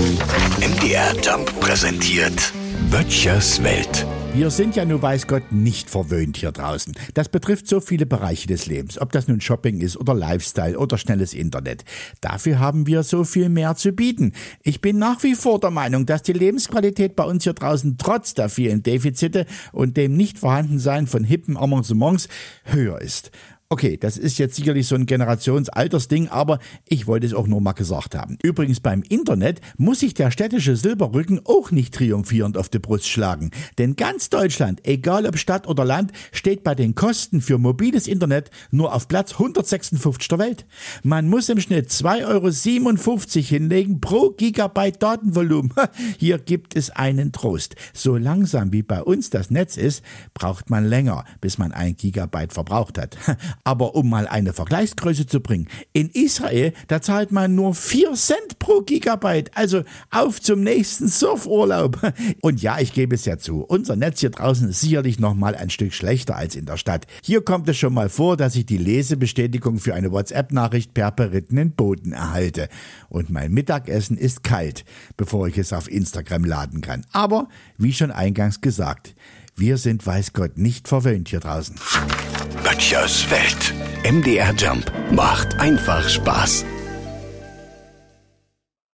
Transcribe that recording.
MDR Jump präsentiert Böttchers Welt. Wir sind ja nun weiß Gott nicht verwöhnt hier draußen. Das betrifft so viele Bereiche des Lebens, ob das nun Shopping ist oder Lifestyle oder schnelles Internet. Dafür haben wir so viel mehr zu bieten. Ich bin nach wie vor der Meinung, dass die Lebensqualität bei uns hier draußen trotz der vielen Defizite und dem Nichtvorhandensein von hippen Arrangements höher ist. Okay, das ist jetzt sicherlich so ein Generationsaltersding, aber ich wollte es auch nur mal gesagt haben. Übrigens beim Internet muss sich der städtische Silberrücken auch nicht triumphierend auf die Brust schlagen. Denn ganz Deutschland, egal ob Stadt oder Land, steht bei den Kosten für mobiles Internet nur auf Platz 156 der Welt. Man muss im Schnitt 2,57 Euro hinlegen pro Gigabyte Datenvolumen. Hier gibt es einen Trost. So langsam wie bei uns das Netz ist, braucht man länger, bis man ein Gigabyte verbraucht hat. Aber um mal eine Vergleichsgröße zu bringen, in Israel, da zahlt man nur 4 Cent pro Gigabyte. Also auf zum nächsten Surfurlaub. Und ja, ich gebe es ja zu, unser Netz hier draußen ist sicherlich noch mal ein Stück schlechter als in der Stadt. Hier kommt es schon mal vor, dass ich die Lesebestätigung für eine WhatsApp-Nachricht per berittenen Boden erhalte. Und mein Mittagessen ist kalt, bevor ich es auf Instagram laden kann. Aber, wie schon eingangs gesagt, wir sind weiß Gott nicht verwöhnt hier draußen. Böttchers Welt. MDR Jump macht einfach Spaß.